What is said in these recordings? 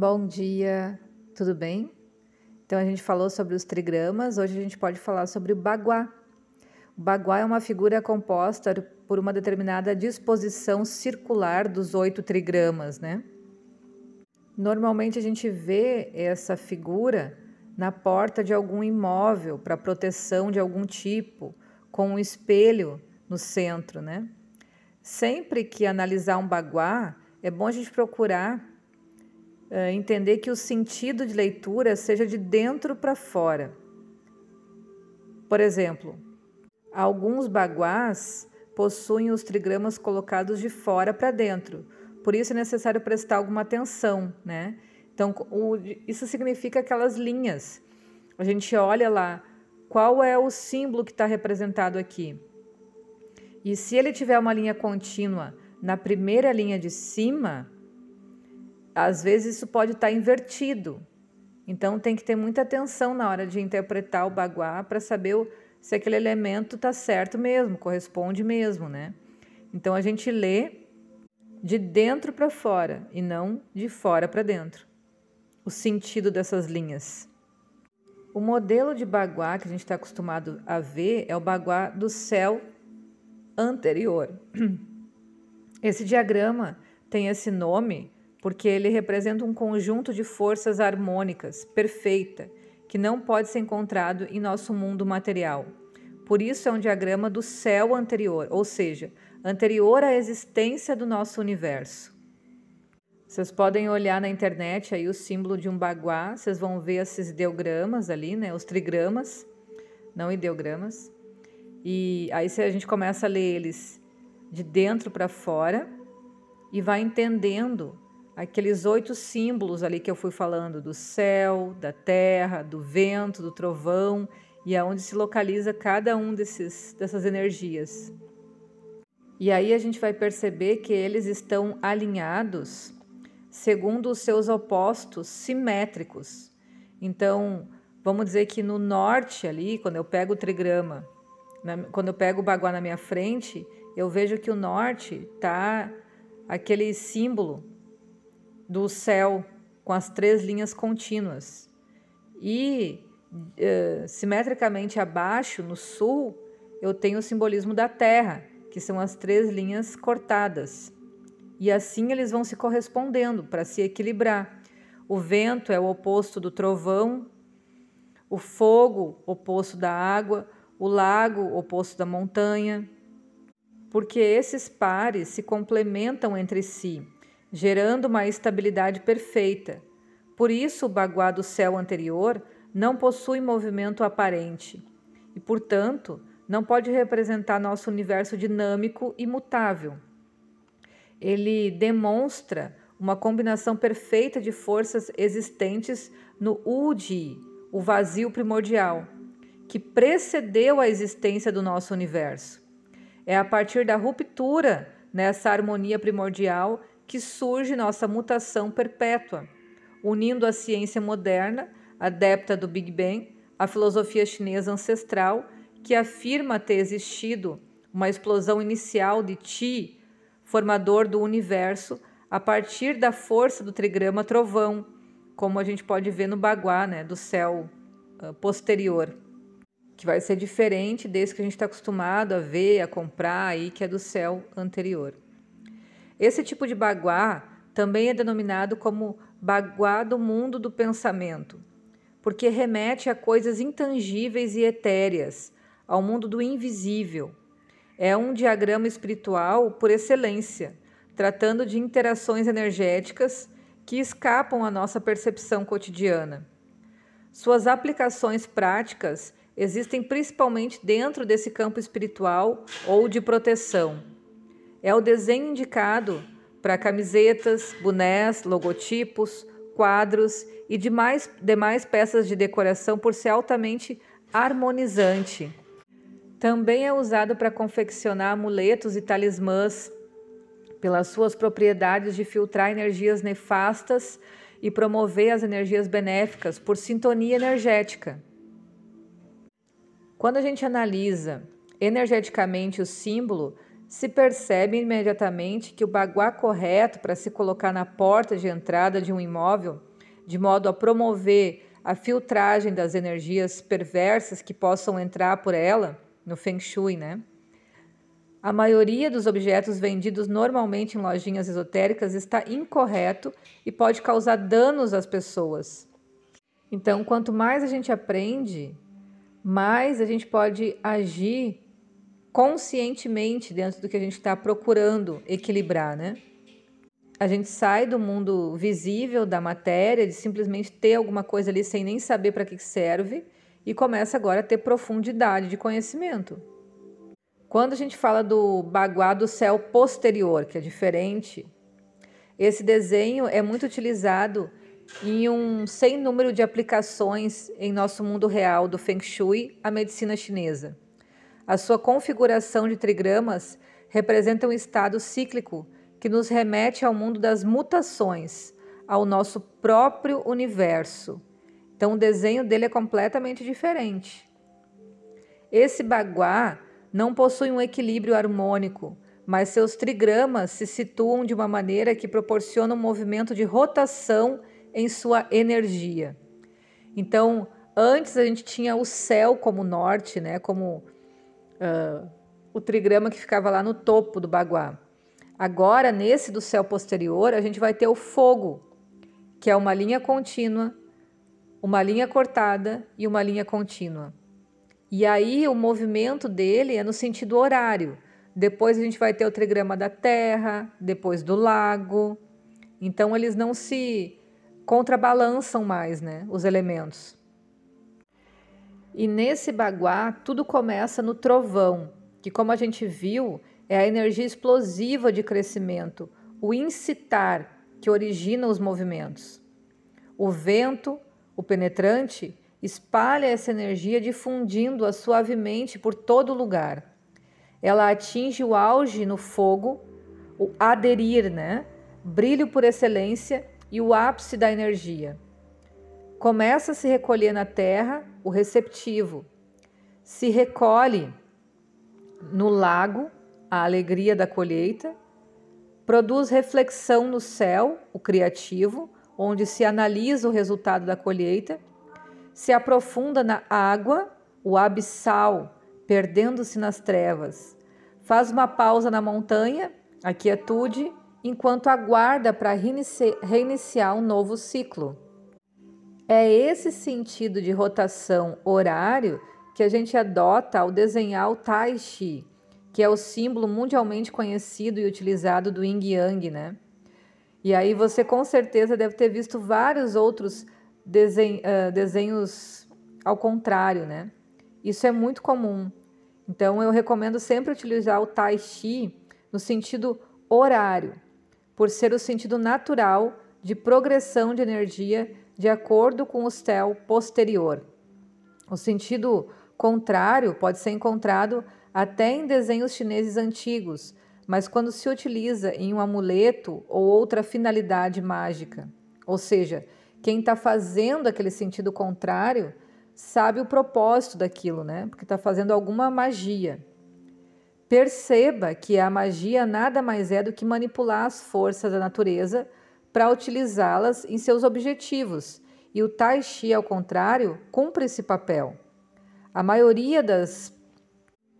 Bom dia, tudo bem? Então a gente falou sobre os trigramas, hoje a gente pode falar sobre o baguá. O baguá é uma figura composta por uma determinada disposição circular dos oito trigramas, né? Normalmente a gente vê essa figura na porta de algum imóvel para proteção de algum tipo, com um espelho no centro, né? Sempre que analisar um baguá, é bom a gente procurar uh, entender que o sentido de leitura seja de dentro para fora. Por exemplo, alguns baguás possuem os trigramas colocados de fora para dentro, por isso é necessário prestar alguma atenção, né? Então, o, isso significa aquelas linhas. A gente olha lá qual é o símbolo que está representado aqui. E se ele tiver uma linha contínua na primeira linha de cima, às vezes isso pode estar invertido. Então tem que ter muita atenção na hora de interpretar o baguá para saber se aquele elemento está certo mesmo, corresponde mesmo, né? Então a gente lê de dentro para fora e não de fora para dentro. O sentido dessas linhas. O modelo de baguá que a gente está acostumado a ver é o baguá do céu anterior. Esse diagrama tem esse nome porque ele representa um conjunto de forças harmônicas perfeita que não pode ser encontrado em nosso mundo material. Por isso é um diagrama do céu anterior, ou seja, anterior à existência do nosso universo. Vocês podem olhar na internet aí o símbolo de um baguá, vocês vão ver esses ideogramas ali, né, os trigramas, não ideogramas. E aí a gente começa a ler eles de dentro para fora e vai entendendo aqueles oito símbolos ali que eu fui falando do céu, da terra, do vento, do trovão e aonde se localiza cada um desses dessas energias. E aí a gente vai perceber que eles estão alinhados segundo os seus opostos simétricos. Então, vamos dizer que no norte ali, quando eu pego o trigrama, quando eu pego o baguá na minha frente, eu vejo que o norte está aquele símbolo do céu com as três linhas contínuas. E uh, simetricamente abaixo, no sul, eu tenho o simbolismo da terra, que são as três linhas cortadas. E assim eles vão se correspondendo para se equilibrar. O vento é o oposto do trovão, o fogo, oposto da água, o lago, oposto da montanha, porque esses pares se complementam entre si gerando uma estabilidade perfeita. Por isso, o baguá do céu anterior não possui movimento aparente e, portanto, não pode representar nosso universo dinâmico e mutável. Ele demonstra uma combinação perfeita de forças existentes no Udi, o vazio primordial, que precedeu a existência do nosso universo. É a partir da ruptura nessa harmonia primordial que surge nossa mutação perpétua, unindo a ciência moderna, adepta do Big Bang, a filosofia chinesa ancestral, que afirma ter existido uma explosão inicial de Ti, formador do universo, a partir da força do trigrama trovão, como a gente pode ver no Baguá, né, do céu uh, posterior, que vai ser diferente desse que a gente está acostumado a ver, a comprar aí, que é do céu anterior. Esse tipo de baguá também é denominado como baguá do mundo do pensamento, porque remete a coisas intangíveis e etéreas, ao mundo do invisível. É um diagrama espiritual por excelência, tratando de interações energéticas que escapam à nossa percepção cotidiana. Suas aplicações práticas existem principalmente dentro desse campo espiritual ou de proteção é o desenho indicado para camisetas, bonés, logotipos, quadros e demais, demais peças de decoração por ser altamente harmonizante. Também é usado para confeccionar amuletos e talismãs, pelas suas propriedades de filtrar energias nefastas e promover as energias benéficas por sintonia energética. Quando a gente analisa energeticamente o símbolo, se percebe imediatamente que o baguá correto para se colocar na porta de entrada de um imóvel de modo a promover a filtragem das energias perversas que possam entrar por ela, no Feng Shui, né? A maioria dos objetos vendidos normalmente em lojinhas esotéricas está incorreto e pode causar danos às pessoas. Então, quanto mais a gente aprende, mais a gente pode agir conscientemente dentro do que a gente está procurando equilibrar, né? A gente sai do mundo visível da matéria, de simplesmente ter alguma coisa ali sem nem saber para que serve, e começa agora a ter profundidade de conhecimento. Quando a gente fala do baguá do céu posterior, que é diferente, esse desenho é muito utilizado em um sem número de aplicações em nosso mundo real do Feng Shui, a medicina chinesa. A sua configuração de trigramas representa um estado cíclico que nos remete ao mundo das mutações, ao nosso próprio universo. Então o desenho dele é completamente diferente. Esse baguá não possui um equilíbrio harmônico, mas seus trigramas se situam de uma maneira que proporciona um movimento de rotação em sua energia. Então, antes a gente tinha o céu como norte, né, como uh, o trigrama que ficava lá no topo do baguá. Agora, nesse do céu posterior, a gente vai ter o fogo, que é uma linha contínua, uma linha cortada e uma linha contínua. E aí o movimento dele é no sentido horário. Depois a gente vai ter o trigrama da Terra, depois do lago. Então eles não se contrabalançam mais, né, os elementos. E nesse baguá tudo começa no trovão, que como a gente viu, é a energia explosiva de crescimento, o incitar que origina os movimentos. O vento, o penetrante, espalha essa energia difundindo-a suavemente por todo lugar. Ela atinge o auge no fogo, o aderir, né? Brilho por excelência e o ápice da energia. Começa a se recolher na terra o receptivo. Se recolhe no lago a alegria da colheita. Produz reflexão no céu, o criativo, onde se analisa o resultado da colheita se aprofunda na água, o abissal, perdendo-se nas trevas. Faz uma pausa na montanha, a quietude, enquanto aguarda para reiniciar um novo ciclo. É esse sentido de rotação horário que a gente adota ao desenhar o Tai Chi, que é o símbolo mundialmente conhecido e utilizado do Yin Yang, né? E aí você com certeza deve ter visto vários outros desen uh, desenhos ao contrário, né? Isso é muito comum. Então eu recomendo sempre utilizar o Tai Chi no sentido horário, por ser o sentido natural de progressão de energia de acordo com o céu posterior. O sentido contrário pode ser encontrado até em desenhos chineses antigos, mas quando se utiliza em um amuleto ou outra finalidade mágica, ou seja, quem está fazendo aquele sentido contrário sabe o propósito daquilo, né? Porque está fazendo alguma magia. Perceba que a magia nada mais é do que manipular as forças da natureza para utilizá-las em seus objetivos. E o Tai Chi, ao contrário, cumpre esse papel. A maioria das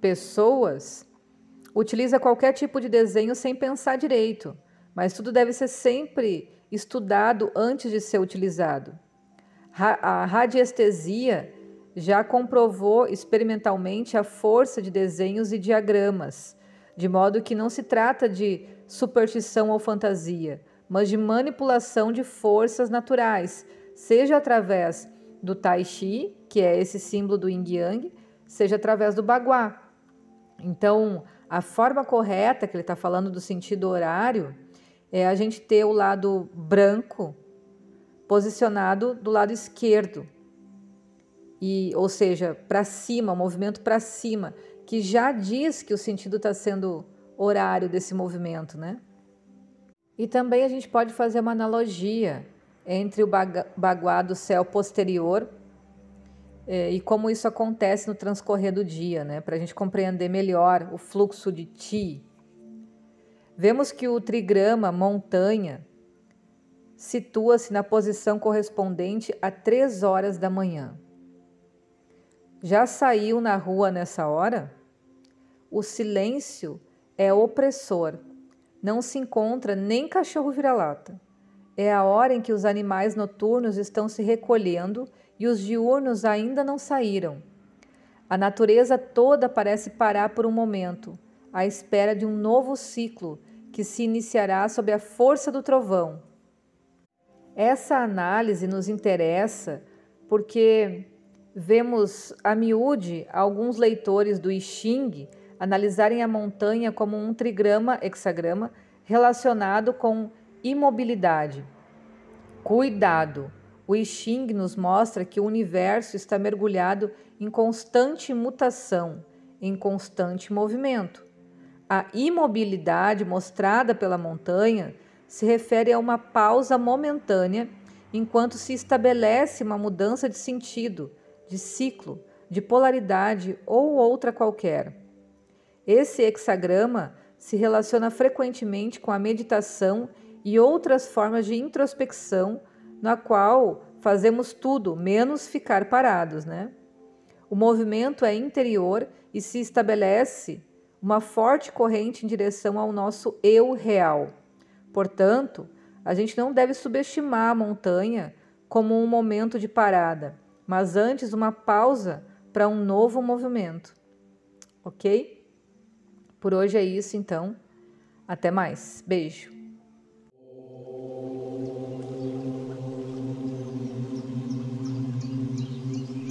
pessoas utiliza qualquer tipo de desenho sem pensar direito, mas tudo deve ser sempre estudado antes de ser utilizado. A radiestesia já comprovou experimentalmente a força de desenhos e diagramas, de modo que não se trata de superstição ou fantasia, mas de manipulação de forças naturais, seja através do Tai Chi, que é esse símbolo do Yin Yang, seja através do Bagua. Então, a forma correta que ele está falando do sentido horário é a gente ter o lado branco posicionado do lado esquerdo. E, ou seja, para cima, o movimento para cima, que já diz que o sentido está sendo horário desse movimento, né? E também a gente pode fazer uma analogia entre o baguá do céu posterior é, e como isso acontece no transcorrer do dia, né? Para a gente compreender melhor o fluxo de Ti Vemos que o trigrama montanha situa-se na posição correspondente a três horas da manhã. Já saiu na rua nessa hora? O silêncio é opressor. Não se encontra nem cachorro vira-lata. É a hora em que os animais noturnos estão se recolhendo e os diurnos ainda não saíram. A natureza toda parece parar por um momento, à espera de um novo ciclo que se iniciará sob a força do trovão essa análise nos interessa porque vemos a miúde alguns leitores do I Ching analisarem a montanha como um trigrama hexagrama relacionado com imobilidade. Cuidado! O I Ching nos mostra que o universo está mergulhado em constante mutação, em constante movimento. A imobilidade mostrada pela montanha se refere a uma pausa momentânea enquanto se estabelece uma mudança de sentido, de ciclo, de polaridade ou outra qualquer. Esse hexagrama se relaciona frequentemente com a meditação e outras formas de introspecção, na qual fazemos tudo menos ficar parados, né? O movimento é interior e se estabelece uma forte corrente em direção ao nosso eu real. Portanto, a gente não deve subestimar a montanha como um momento de parada, mas antes uma pausa para um novo movimento. Ok? Por hoje é isso, então. Até mais. Beijo.